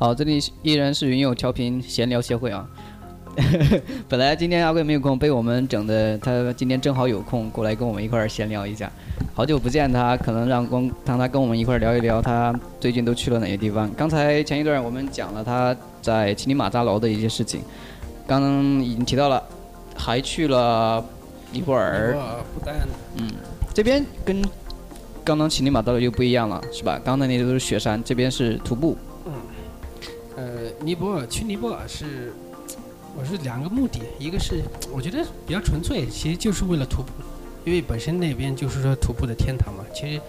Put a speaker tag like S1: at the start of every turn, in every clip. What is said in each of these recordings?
S1: 好，这里依然是云友调频闲聊协会啊。本来今天阿贵没有空，被我们整的，他今天正好有空过来跟我们一块儿闲聊一下。好久不见他，可能让光让他跟我们一块儿聊一聊他最近都去了哪些地方。刚才前一段我们讲了他在乞力马扎楼的一些事情，刚刚已经提到了，还去了尼泊尔。
S2: 不丹。
S1: 嗯，这边跟刚刚乞力马扎楼就不一样了，是吧？刚才那些都是雪山，这边是徒步。
S2: 尼泊尔去尼泊尔是。我是两个目的，一个是 我觉得比较纯粹，其实就是为了徒步，因为本身那边就是说徒步的天堂嘛。其实，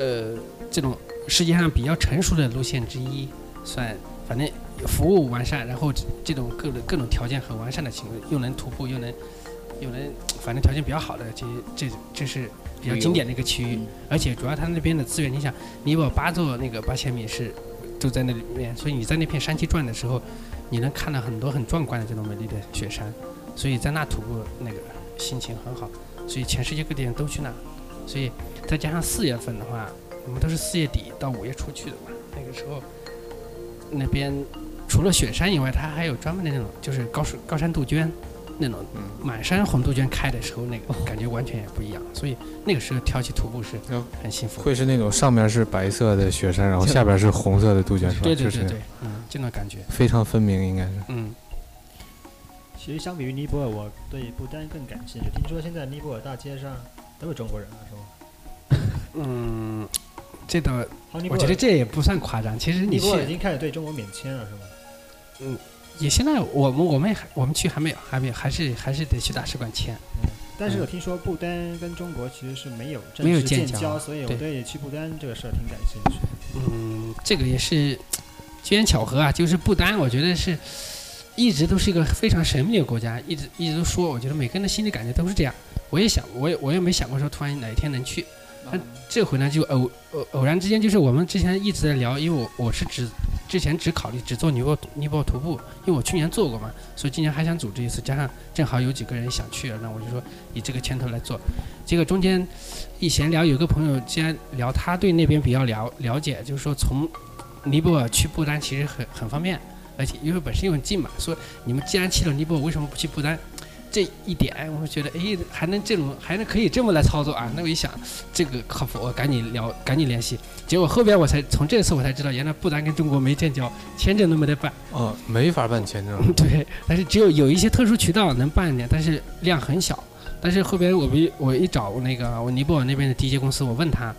S2: 呃，这种世界上比较成熟的路线之一，算反正服务完善，然后这种各种各种条件很完善的情况，又能徒步又能又能，反正条件比较好的，其实这这是比较经典的一个区域。而且主要它那边的资源，你想，尼泊尔八座那个八千米是都在那里面，所以你在那片山区转的时候。你能看到很多很壮观的这种美丽的雪山，所以在那徒步那个心情很好，所以全世界各地人都去那，所以再加上四月份的话，我们都是四月底到五月初去的嘛，那个时候那边除了雪山以外，它还有专门的那种就是高山高山杜鹃。那种满山红杜鹃开的时候，那个感觉完全也不一样。所以那个时候挑起徒步是很幸福。
S3: 会是那种上面是白色的雪山，然后下边是红色的杜鹃，是吧？
S2: 对对对对，嗯，这种感觉
S3: 非常分明，应该是。
S2: 嗯。
S4: 其实相比于尼泊尔，我对不丹更感兴趣。听说现在尼泊尔大街上都是中国人了，是
S2: 吗？嗯，这倒，我觉得这也不算夸张。其实尼
S4: 泊尔已经开始对中国免签了，是吗？
S2: 嗯。也现在我们我们还我们去还没有还没有还是还是得去大使馆签。
S4: 嗯，但是我听说不丹跟中国其实是没有
S2: 没有
S4: 建
S2: 交，
S4: 所以我对去不丹这个事儿挺感兴趣。
S2: 嗯，这个也是机缘巧合啊，就是不丹，我觉得是一直都是一个非常神秘的国家，一直一直都说，我觉得每个人的心里感觉都是这样。我也想，我也我也没想过说突然哪一天能去。那这回呢，就偶偶偶然之间，就是我们之前一直在聊，因为我我是只之前只考虑只做尼泊尼泊徒步，因为我去年做过嘛，所以今年还想组织一次，加上正好有几个人想去，那我就说以这个牵头来做。结果中间一闲聊，有个朋友既然聊他对那边比较了了解，就是说从尼泊尔去不丹其实很很方便，而且因为本身又很近嘛，说你们既然去了尼泊尔，为什么不去不丹？这一点，我觉得，哎，还能这种，还能可以这么来操作啊？那我一想，这个靠谱，我赶紧聊，赶紧联系。结果后边我才从这次我才知道，原来不丹跟中国没建交，签证都没得办。
S3: 哦，没法办签证。
S2: 对，但是只有有一些特殊渠道能办一点，但是量很小。但是后边我一我一找那个我尼泊尔那边的地接公司，我问他，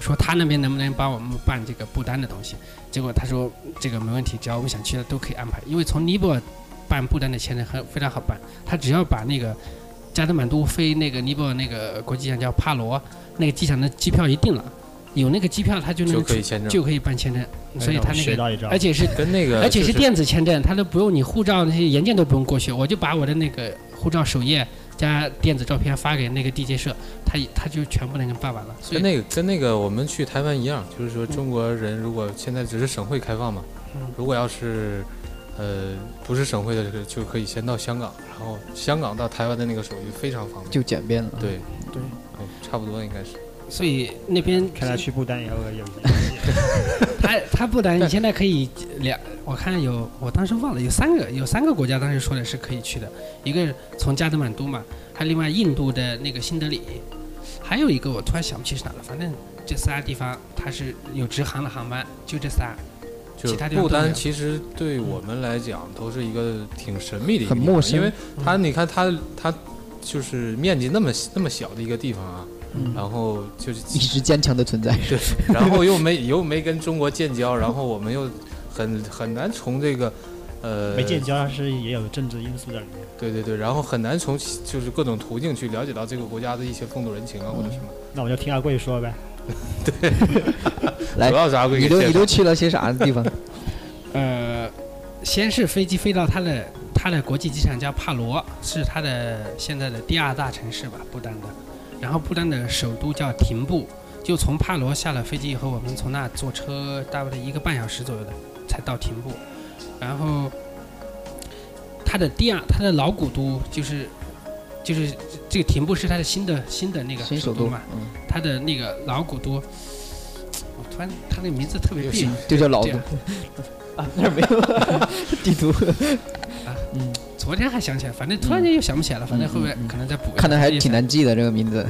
S2: 说他那边能不能帮我们办这个不丹的东西？结果他说这个没问题，只要我们想去的都可以安排，因为从尼泊尔。办不丹的签证很非常好办，他只要把那个加德满都飞那个尼泊尔那个国际机场叫帕罗那个机场的机票一定了，有那个机票他就能
S3: 就可以签证
S2: 就可以办签证，所以他那个而且是
S3: 跟那个
S2: 而且是电子签证，他都不用你护照那些原件都不用过去，我就把我的那个护照首页加电子照片发给那个地接社，他他就全部那个办完了。
S3: 跟那个跟那个我们去台湾一样，就是说中国人如果现在只是省会开放嘛，如果要是。呃，不是省会的，就可以先到香港，然后香港到台湾的那个手续非常方便，
S1: 就简便了。
S3: 对，
S2: 对，
S3: 差不多应该是。
S2: 所以那边
S4: 看来去不丹以后有。
S2: 他他不丹，你现在可以两，我看有，我当时忘了有三个，有三个国家当时说的是可以去的，一个从加德满都嘛，还有另外印度的那个新德里，还有一个我突然想不起是哪了，反正这仨地方它是有直航的航班，就这仨。
S3: 就不丹其实对我们来讲都是一个挺神秘的一个
S1: 地方，
S3: 因为它你看它它就是面积那么那么小的一个地方啊，然后就是
S1: 一直坚强的存在，
S3: 对，然后又没 又没跟中国建交，然后我们又很很难从这个呃
S4: 没建交是也有政治因素在里面，
S3: 对对对，然后很难从就是各种途径去了解到这个国家的一些风土人情啊或者什么，
S4: 那我就听阿贵说呗。
S3: 对，
S1: 来，
S3: 主要是阿贵。
S1: 你都你都去了些啥地方？
S2: 呃，先是飞机飞到他的他的国际机场叫帕罗，是他的现在的第二大城市吧，不丹的。然后不丹的首都叫廷布，就从帕罗下了飞机以后，我们从那坐车大概一个半小时左右的才到廷布。然后它的第二，它的老古都就是。就是这个廷布是它的新的新的那个
S1: 首
S2: 都嘛，它的那个老古都，我突然它那个名字特别别
S1: 就叫老都，啊，那儿没有 地图，
S2: 昨天还想起来，反正突然间又想不起来了，反正后面可能再补。
S1: 看来还挺，难记的这个名字。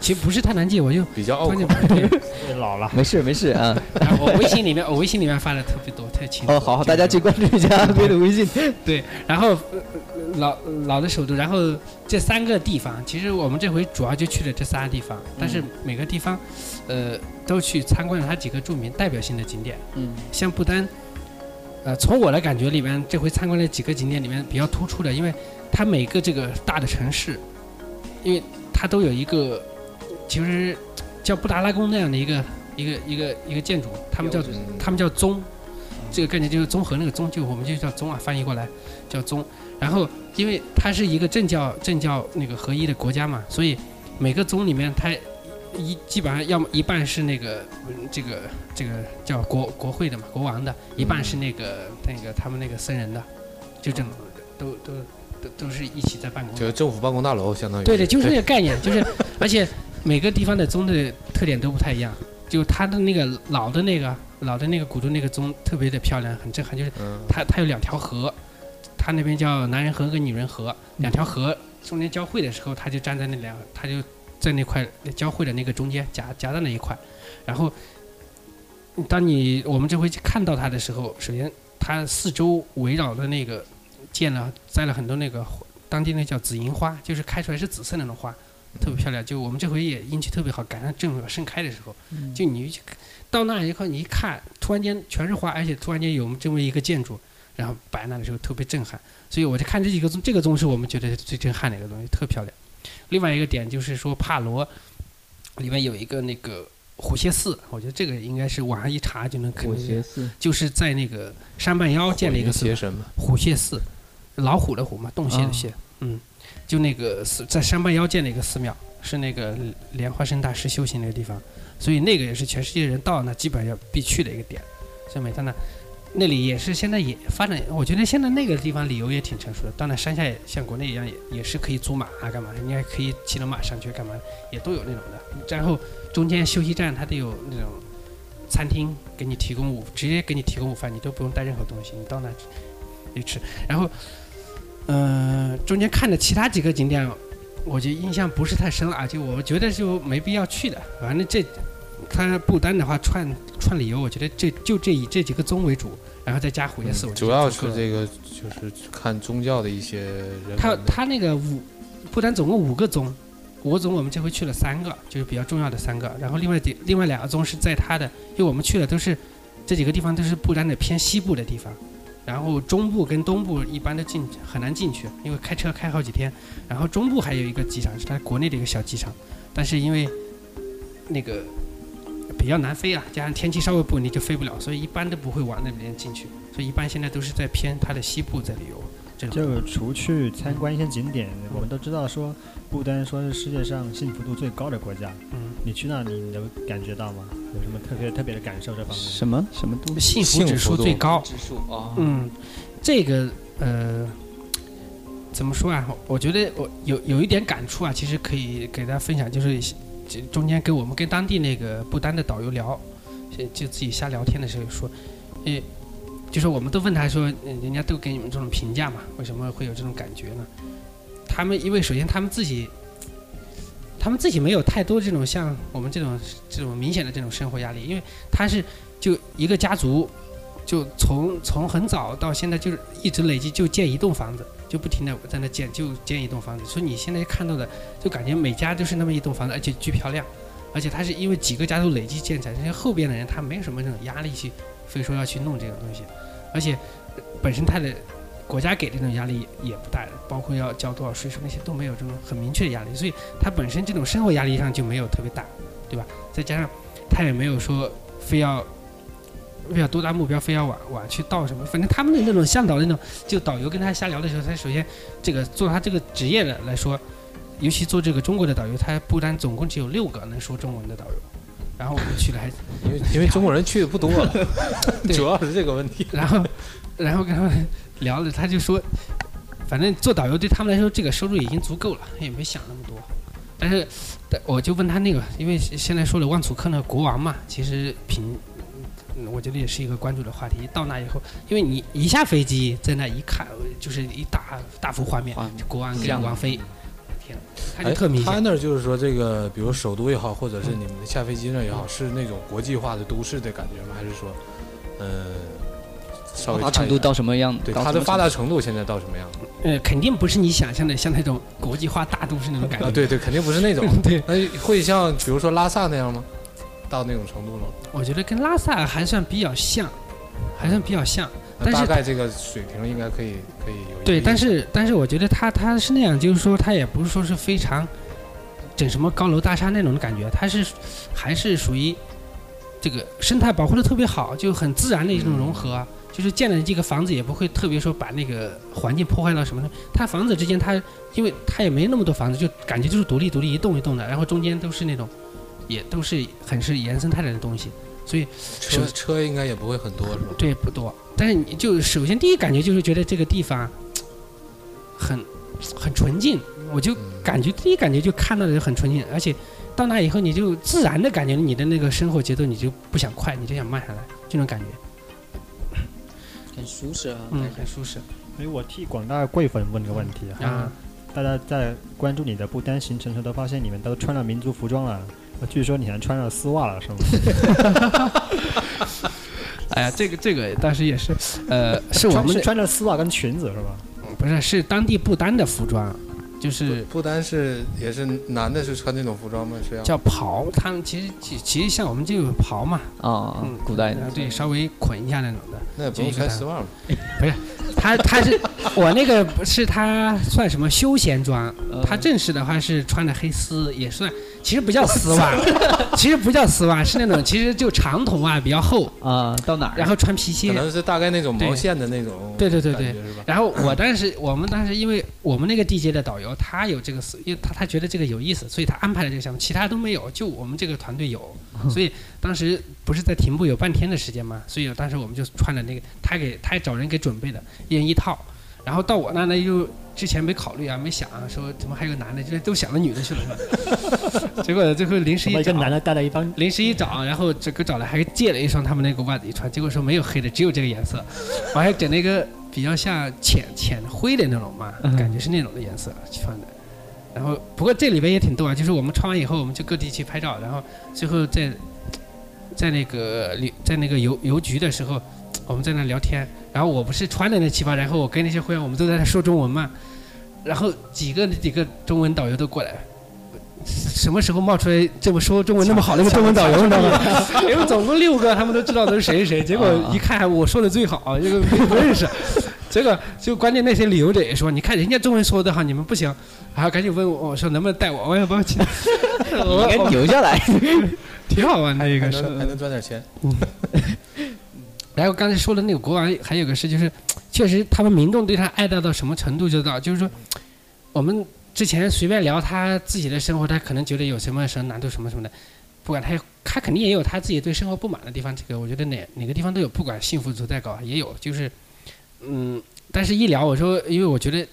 S2: 其实不是太难记，我就
S3: 比较拗口
S2: 突然间。不对。
S4: 老了。
S1: 没事没事啊。
S2: 然后我微信里面，我微信里面发的特别多，太清楚。
S1: 哦，好好，大家去关注一下阿飞的微信。
S2: 对，然后、老老的首都，然后这三个地方，其实我们这回主要就去了这三个地方，但是每个地方，呃，都去参观了它几个著名代表性的景点。
S1: 嗯
S2: 像不丹，呃，从我的感觉里面，这回参观了几个景点里面比较突出的，因为它每个这个大的城市，因为它都有一个，其实叫布达拉宫那样的一个一个一个一个建筑，他们叫
S3: 嗯
S2: 他们叫宗，这个概念就是综合那个宗，就我们就叫宗啊，翻译过来叫宗。然后，因为它是一个政教政教那个合一的国家嘛，所以每个宗里面它一基本上要么一半是那个嗯这个这个叫国国会的嘛，国王的，一半是那个那个他们那个僧人的，就这么都都都都是一起在办公。
S3: 就是政府办公大楼，相当于
S2: 对对，就是那个概念，就是而且每个地方的宗的特点都不太一样，就他的那个老的那个老的那个古都那个宗特别的漂亮，很震撼，就是
S3: 嗯，
S2: 它它有两条河，它那边叫男人河跟女人河，两条河中间交汇的时候，他就站在那两，他就在那块交汇的那个中间夹夹在那一块，然后当你我们这回去看到它的时候，首先它四周围绕的那个建了栽了很多那个当地那叫紫银花，就是开出来是紫色那种花，特别漂亮。就我们这回也运气特别好，赶上正好盛开的时候，就你去到那以后，你一看，突然间全是花，而且突然间有这么一个建筑，然后摆那的时候特别震撼。所以我就看这几个宗，这个宗是我们觉得最震撼的一个东西，特漂亮。另外一个点就是说帕罗里面有一个那个虎穴寺，我觉得这个应该是网上一查就能肯定，
S1: 寺，
S2: 就是在那个山半腰建了一个寺虎穴寺，老虎的虎嘛，洞穴的穴，嗯，就那个寺在山半腰建了一个寺庙，是那个莲花生大师修行那个地方，所以那个也是全世界人到那基本上要必去的一个点。所以每到那，那里也是现在也发展，我觉得现在那个地方旅游也挺成熟的，到那山下也像国内一样，也也是可以租马啊干嘛，你还可以骑着马上去干嘛，也都有那种的。然后中间休息站它都有那种餐厅给你提供午，直接给你提供午饭，你都不用带任何东西，你到那去吃。然后，呃，中间看的其他几个景点，我觉得印象不是太深了啊，就我觉得就没必要去的。反正这，它不丹的话串串旅游，我觉得这就这以这几个宗为主，然后再加虎爷寺，我觉得
S3: 主要是这个就是看宗教的一些人
S2: 他他那个五，不丹总共五个宗，五个宗我们这回去了三个，就是比较重要的三个。然后另外几另外两个宗是在他的，因为我们去的都是这几个地方都是不丹的偏西部的地方，然后中部跟东部一般都进很难进去，因为开车开好几天。然后中部还有一个机场是它国内的一个小机场，但是因为那个比较难飞啊，加上天气稍微不稳定就飞不了，所以一般都不会往那边进去。所以一般现在都是在偏它的西部在旅游。
S4: 就除去参观一些景点，我们都知道说，不丹说是世界上幸福度最高的国家。
S2: 嗯。
S4: 你去那，你能感觉到吗？有什么特别特别的感受这方面？
S1: 什么什么东西？
S2: 幸福指数最高。
S1: 指数啊，
S2: 嗯，这个呃，怎么说啊？我觉得我有有一点感触啊，其实可以给大家分享，就是这中间跟我们跟当地那个不丹的导游聊，就自己瞎聊天的时候说，诶，就说我们都问他说，人家都给你们这种评价嘛，为什么会有这种感觉呢？他们因为首先他们自己。他们自己没有太多这种像我们这种这种明显的这种生活压力，因为他是就一个家族，就从从很早到现在就是一直累计就建一栋房子，就不停的在那建就建一栋房子，所以你现在看到的就感觉每家都是那么一栋房子，而且巨漂亮，而且它是因为几个家族累计建起来，这些后边的人他没有什么这种压力去非说要去弄这个东西，而且本身他的国家给这种压力也不大，包括要交多少税收那些都没有这种很明确的压力，所以他本身这种生活压力上就没有特别大，对吧？再加上他也没有说非要非要多大目标，非要往往去到什么，反正他们的那种向导那种，就导游跟他瞎聊的时候，他首先这个做他这个职业的来说，尤其做这个中国的导游，他不单总共只有六个能说中文的导游，然后我们去了还
S3: 因为因为中国人去的不多主要是这个问题。
S2: 然后，然后跟他们聊了，他就说，反正做导游对他们来说，这个收入已经足够了，也没想那么多。但是，我就问他那个，因为现在说了万楚克那个国王嘛，其实平嗯我觉得也是一个关注的话题。到那以后，因为你一下飞机，在那一看，就是一大大幅画面，
S1: 画
S2: 就国安跟
S1: 亮
S2: 王菲，天，看
S3: 哎
S2: 着特明显。
S3: 他那儿就是说这个，比如首都也好，或者是你们下飞机那也好，是那种国际化的都市的感觉吗？还是说，呃，稍微
S1: 发达程度到什么样？
S3: 对它的发达程度现在到什么样？
S2: 呃，肯定不是你想象的像那种国际化大都市那种感觉。
S3: 啊，对对，肯定不是那种。
S2: 对，
S3: 那会像比如说拉萨那样吗？到那种程度了吗？
S2: 我觉得跟拉萨还算比较像，还算比较像。但是
S3: 大概这个水平应该可以可以有
S2: 对，但是但是我觉得它它是那样，就是说它也不是说是非常整什么高楼大厦那种感觉，它是还是属于这个生态保护的特别好，就很自然的一种融合。就是建了这个房子也不会特别说把那个环境破坏到什么的。它房子之间它因为它也没那么多房子，就感觉就是独立独立一栋一栋的，然后中间都是那种也都是很是原生态的东西，所以
S3: 车车应该也不会很多是吧？
S2: 对，不多。但是你就首先第一感觉就是觉得这个地方很很纯净，我就
S3: 嗯
S2: 感觉第一感觉就看到的就很纯净，而且到那以后你就自然的感觉你的那个生活节奏你就不想快，你就想慢下来，这种感觉，
S1: 很舒适啊，
S2: 嗯，很舒适
S4: 所以，我替广大贵粉问个问题啊，
S2: 啊。
S4: 大家在关注你的不丹行程时，都发现你们都穿了民族服装了。呃据说你还穿上丝袜了，是吗？
S2: 哎呀，这个这个当时也是，呃，是我们
S4: 穿着丝袜跟裙子是吧？
S2: 不是是当地不丹的服装，就是
S3: 不丹是也是男的是穿这种服装吗？是要
S2: 叫袍，他们其实其其实像我们就有袍嘛，
S1: 啊
S2: 嗯，，
S1: 古代的
S2: 呃对，稍微捆一下那种的。
S3: 那也不用穿丝袜嘛。
S2: 他他是我那个不是他算什么休闲装，
S1: 呃
S2: 他正式的话是穿的黑丝，也算，其实不叫丝袜，其实不叫丝袜，是那种其实就长筒袜比较厚，
S1: 啊，到哪儿？
S2: 然后穿皮鞋
S3: 可
S2: 鞋。
S3: 能是大概那种毛线的那种
S2: 对对对对？然后我当时我们当时因为我们那个地接的导游他有这个丝，因为他他觉得这个有意思，所以他安排了这个项目，其他都没有，就我们这个团队有，所以当时不是在停步有半天的时间嘛，所以当时我们就穿了那个他给他找人给准备的，一人一套。然后到我那呢，又之前没考虑啊，没想啊，说怎么还有个男的，就都想到女的去了，是吧？结果最后临时一找，
S4: 男的带了一帮
S2: 临时一找，然后这个找来还借了一双他们那个袜子一穿，结果说没有黑的，只有这个颜色，我还整了一个比较像浅浅灰的那种嘛，
S1: 嗯
S2: 感觉是那种的颜色穿的。然后不过这里边也挺逗啊，就是我们穿完以后，我们就各地去拍照，然后最后在在那个旅在那个邮邮局的时候，我们在那聊天，然后我不是穿的那旗袍，然后我跟那些会员我们都在那说中文嘛，然后几个几个中文导游都过来。什么时候冒出来这么说中文那么好的一个中文导游，你知道吗？因为总共六个，他们都知道都是谁谁谁。结果一看我说的最好，这个不认识。结果就关键那些旅游者也说，你看人家中文说的好，你们不行，然后赶紧问我，我说能不能带我？我也不去，我
S1: 应该留下来。
S2: 挺好玩的一个是。
S3: 还能还能赚点钱。
S2: 然后刚才说的那个国王，还有个事就是，确实他们民众对他爱戴到什么程度就到，就是说，我们之前随便聊他自己的生活，他可能觉得有什么什么难度什么什么的，不管他他肯定也有他自己对生活不满的地方，这个我觉得哪哪个地方都有，不管幸福度再高也有，就是，嗯，但是一聊我说，因为我觉得，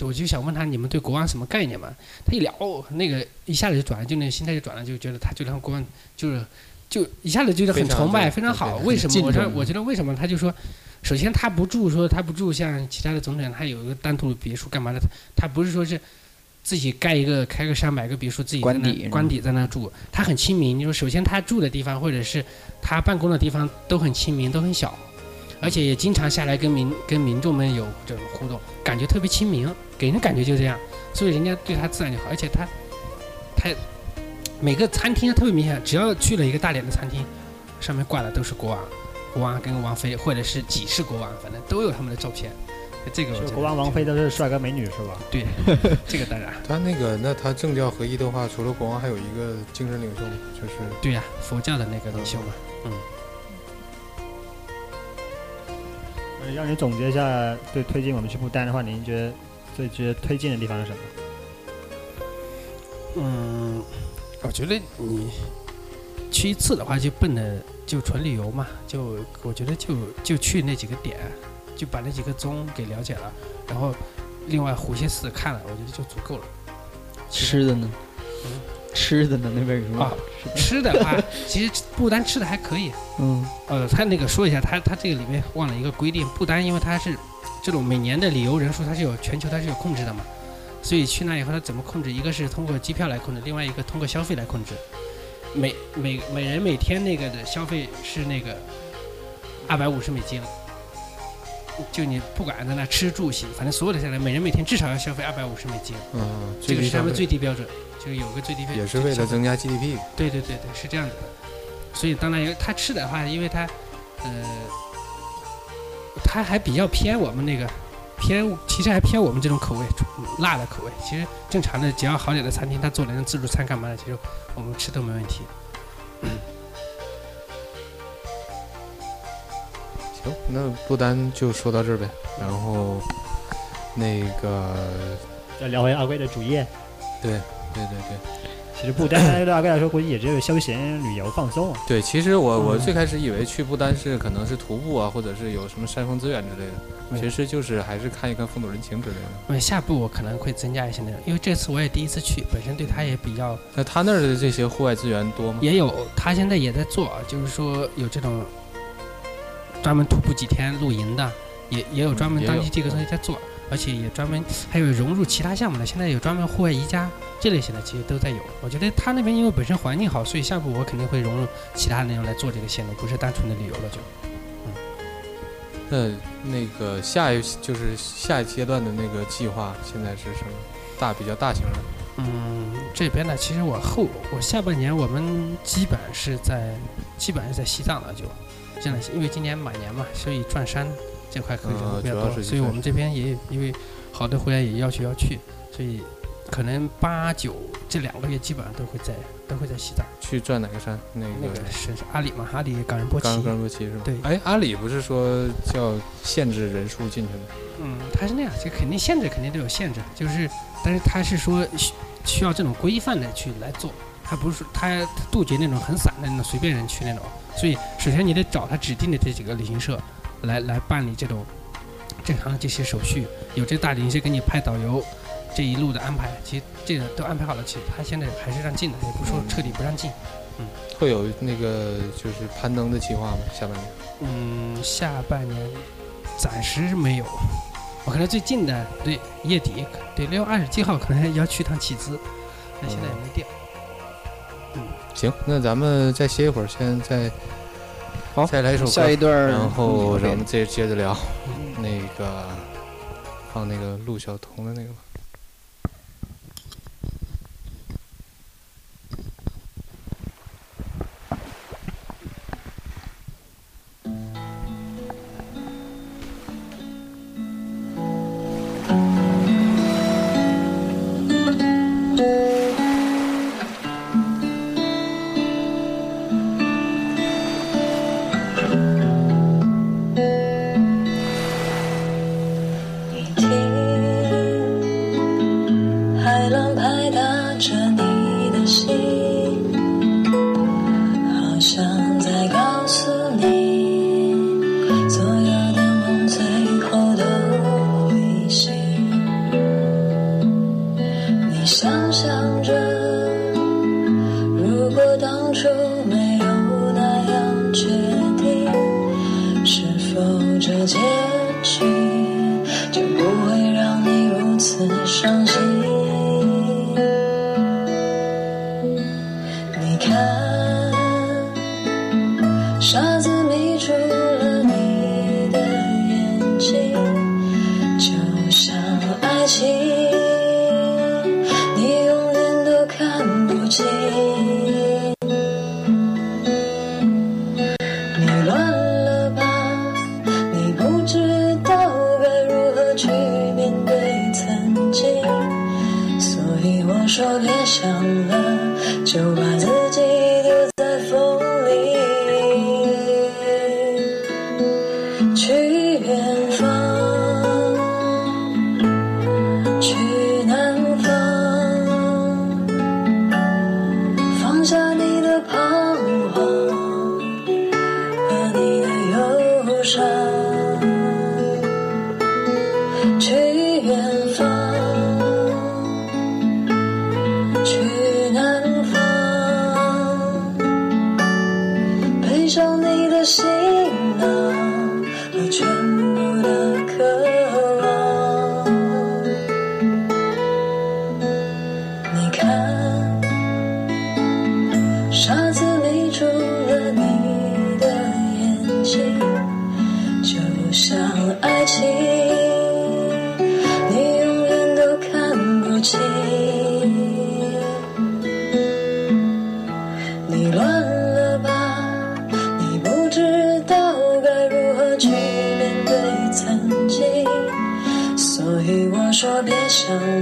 S2: 我就想问他你们对国王什么概念嘛？他一聊，哦那个一下子就转了，就那个心态就转了，就觉得他觉得国王就是就一下子觉得很崇拜，
S3: 对
S2: 非常好。为什么？我说我觉得为什么？他就说，首先他不住说他不住像其他的总统，他有一个单独的别墅干嘛的？他不是说是自己盖一个开个山买个别墅自己在那
S1: 官邸
S2: 官邸在那住，他很亲民。就是首先他住的地方或者是他办公的地方都很亲民，都很小，而且也经常下来跟民跟民众们有这种互动，感觉特别亲民，给人感觉就这样，所以人家对他自然就好，而且他他每个餐厅特别明显，只要去了一个大连的餐厅，上面挂的都是国王、国王跟王妃，或者是几世国王，反正都有他们的照片。这个
S4: 国王、王妃都是帅哥美女是吧？
S2: 对，这个当然
S3: 他那个，那他政教合一的话，除了国王，还有一个精神领袖，就是
S2: 对呀、佛教的那个领袖嘛。
S4: 嗯呃，让你总结一下，对推荐我们去不丹的话，您觉得最值得推荐的地方是什么？
S2: 嗯，我觉得你去一次的话，就奔着就纯旅游嘛，就我觉得就就去那几个点，就把那几个宗给了解了，然后另外虎穴寺看了，我觉得就足够了。
S1: 吃的呢？
S3: 吃的呢？那边有什么？吃的
S2: 话，其实不丹吃的还可以。
S3: 嗯
S2: 呃，他那个说一下，他他这个里面忘了一个规定，不丹因为它是这种每年的旅游人数，它是有全球它是有控制的嘛，所以去那以后他怎么控制？一个是通过机票来控制，另外一个通过消费来控制。每每每人每天那个的消费是那个二百五十美金，就你不管在那吃住行，反正所有的下来，每人每天至少要消费二百五十美金，
S1: 嗯，
S2: 这个是他们最低标准，就是有个最低标准。
S1: 也是为了增加 GDP。
S2: 对对对对，是这样子的。所以当然，他吃的话，因为他，呃，他还比较偏我们那个偏，其实还偏我们这种口味，嗯辣的口味。其实正常的，只要好点的餐厅，他做的那自助餐干嘛的，其实我们吃都没问题。
S1: 行，那不丹就说到这儿呗。然后那个，
S4: 再聊回阿贵的主业，
S1: 对对对对
S4: 其实不丹对阿贵来说，估计也只有休闲旅游放松啊。
S1: 对，其实我我
S2: 嗯
S1: 最开始以为去不丹是可能是徒步啊，或者是有什么山峰资源之类的，
S2: 嗯
S1: 其实就是还是看一看风土人情之类的。
S2: 嗯下步我可能会增加一些内容，因为这次我也第一次去，本身对他也比较
S1: 那他那儿的这些户外资源多吗？
S2: 也有，他现在也在做，就是说有这种专门徒步几天露营的，也也有专门当地这个东西在做，而且也专门还有融入其他项目的，现在有专门户外宜家这类型的，其实都在有。我觉得他那边因为本身环境好，所以下步我肯定会融入其他内容来做这个线路，不是单纯的旅游了就。
S1: 嗯那那个下一就是下一阶段的那个计划现在是什么？大比较大型的，
S2: 嗯，这边呢，其实我后我下半年我们基本是在基本是在西藏了就，现在因为今年马年嘛，所以转山这块可以比较多，所以我们这边也因为好多会员也要求要去，所以可能八九这两个月基本上都会在都会在西藏
S1: 去转哪个山？那
S2: 那
S1: 个
S2: 个是是阿里嘛，阿里冈仁波齐，
S1: 冈冈仁波齐是吧？
S2: 对
S1: 哎，阿里不是说叫限制人数进去吗？
S2: 嗯，他是那样，就肯定限制肯定都有限制，就是，但是他是说需需要这种规范的去来做，他不是说它它杜绝那种很散的那种随便人去那种，所以首先你得找他指定的这几个旅行社来来办理这种正常的这些手续，有这大领是给你派导游。这一路的安排，其实这个都安排好了。其实他现在还是让进的，也不是说彻底不让进。
S1: 嗯会有那个就是攀登的计划吗？下半年？
S2: 嗯，下半年暂时没有，我可能最近的对月底对六月二十七号可能要去趟启资，但现在也没定。
S1: 嗯行，那咱们再歇一会儿，先再
S3: 好
S1: 再来一首歌，
S3: 下一段
S1: 然后
S3: 嗯
S1: 咱们接接着聊。
S2: 嗯
S1: 那个放那个陆小彤的那个吧。
S5: 说